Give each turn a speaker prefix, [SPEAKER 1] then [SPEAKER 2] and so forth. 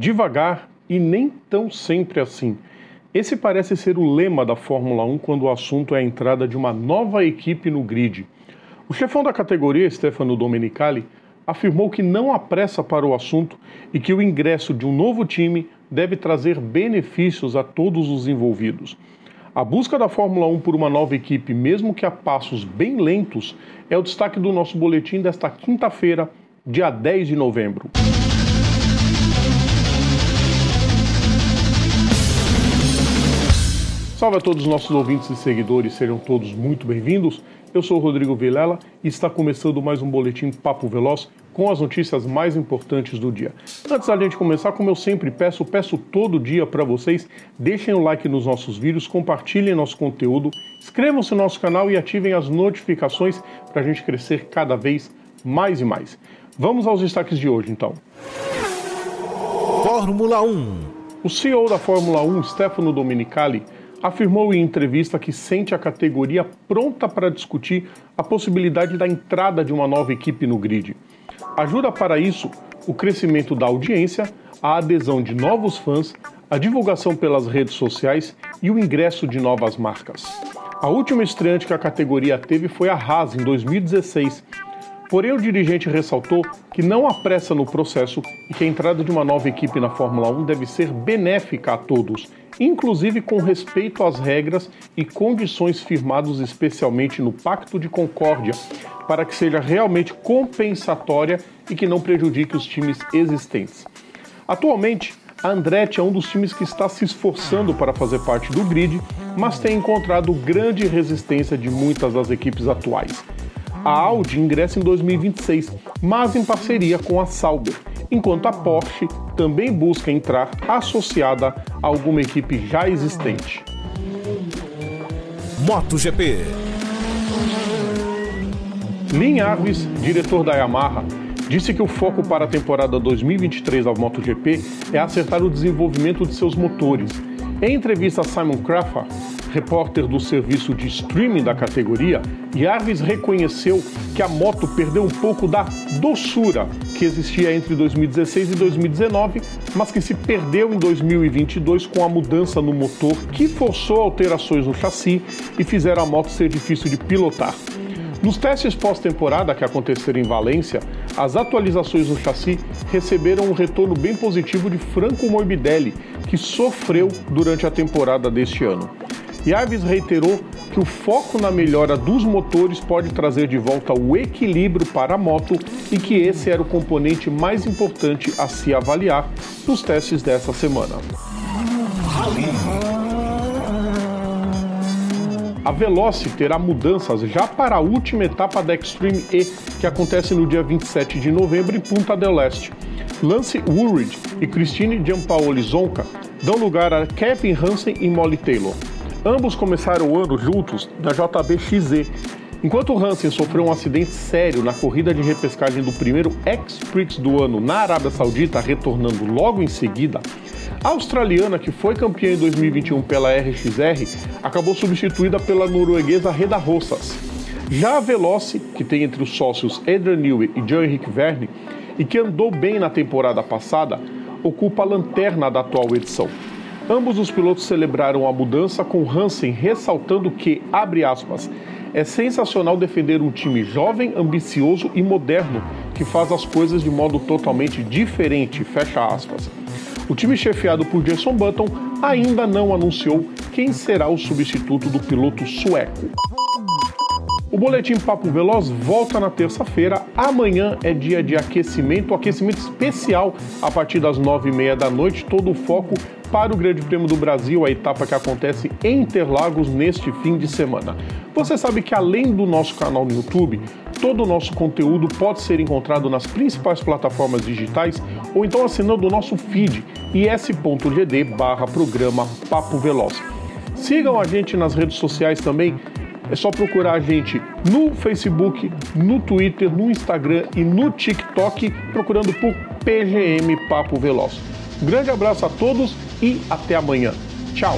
[SPEAKER 1] devagar e nem tão sempre assim. Esse parece ser o lema da Fórmula 1 quando o assunto é a entrada de uma nova equipe no grid. O chefão da categoria, Stefano Domenicali, afirmou que não há pressa para o assunto e que o ingresso de um novo time deve trazer benefícios a todos os envolvidos. A busca da Fórmula 1 por uma nova equipe, mesmo que a passos bem lentos, é o destaque do nosso boletim desta quinta-feira, dia 10 de novembro. Salve a todos os nossos ouvintes e seguidores, sejam todos muito bem-vindos. Eu sou o Rodrigo Vilela e está começando mais um boletim Papo Veloz com as notícias mais importantes do dia. Antes da gente começar, como eu sempre peço, peço todo dia para vocês, deixem o like nos nossos vídeos, compartilhem nosso conteúdo, inscrevam-se no nosso canal e ativem as notificações para a gente crescer cada vez mais e mais. Vamos aos destaques de hoje, então.
[SPEAKER 2] Fórmula 1
[SPEAKER 1] O CEO da Fórmula 1, Stefano Domenicali, afirmou em entrevista que sente a categoria pronta para discutir a possibilidade da entrada de uma nova equipe no grid. Ajuda para isso o crescimento da audiência, a adesão de novos fãs, a divulgação pelas redes sociais e o ingresso de novas marcas. A última estreante que a categoria teve foi a Haas em 2016. Porém, o dirigente ressaltou que não há pressa no processo e que a entrada de uma nova equipe na Fórmula 1 deve ser benéfica a todos, inclusive com respeito às regras e condições firmados especialmente no Pacto de Concórdia, para que seja realmente compensatória e que não prejudique os times existentes. Atualmente, a Andretti é um dos times que está se esforçando para fazer parte do grid, mas tem encontrado grande resistência de muitas das equipes atuais. A Audi ingressa em 2026, mas em parceria com a Sauber, enquanto a Porsche também busca entrar associada a alguma equipe já existente.
[SPEAKER 2] MotoGP
[SPEAKER 1] Lin Arvis, diretor da Yamaha, disse que o foco para a temporada 2023 da MotoGP é acertar o desenvolvimento de seus motores. Em entrevista a Simon Crawford, repórter do serviço de streaming da categoria, Jarvis reconheceu que a moto perdeu um pouco da doçura que existia entre 2016 e 2019, mas que se perdeu em 2022 com a mudança no motor que forçou alterações no chassi e fizeram a moto ser difícil de pilotar. Nos testes pós-temporada que aconteceram em Valência, as atualizações no chassi receberam um retorno bem positivo de Franco Morbidelli, que sofreu durante a temporada deste ano. Ives reiterou que o foco na melhora dos motores pode trazer de volta o equilíbrio para a moto e que esse era o componente mais importante a se avaliar nos testes dessa semana. A Veloci terá mudanças já para a última etapa da Extreme E, que acontece no dia 27 de novembro em Punta del Este. Lance Woolridge e Christine Giampaoli Zonca dão lugar a Kevin Hansen e Molly Taylor. Ambos começaram o ano juntos na JBXZ. Enquanto Hansen sofreu um acidente sério na corrida de repescagem do primeiro X-Prix do ano na Arábia Saudita, retornando logo em seguida, a australiana, que foi campeã em 2021 pela RXR, acabou substituída pela norueguesa Reda Rossas. Já a Veloce, que tem entre os sócios Adrian Newey e Jean-Henrique Verne, e que andou bem na temporada passada, ocupa a lanterna da atual edição. Ambos os pilotos celebraram a mudança com Hansen ressaltando que, abre aspas, é sensacional defender um time jovem, ambicioso e moderno que faz as coisas de modo totalmente diferente, fecha aspas. O time chefiado por Jason Button ainda não anunciou quem será o substituto do piloto sueco. O Boletim Papo Veloz volta na terça-feira. Amanhã é dia de aquecimento, aquecimento especial a partir das nove e meia da noite. Todo o foco para o Grande Prêmio do Brasil, a etapa que acontece em Interlagos neste fim de semana. Você sabe que além do nosso canal no YouTube, todo o nosso conteúdo pode ser encontrado nas principais plataformas digitais ou então assinando o nosso feed is.gd barra programa Papo Veloz. Sigam a gente nas redes sociais também. É só procurar a gente no Facebook, no Twitter, no Instagram e no TikTok, procurando por PGM Papo Veloz. Grande abraço a todos e até amanhã. Tchau!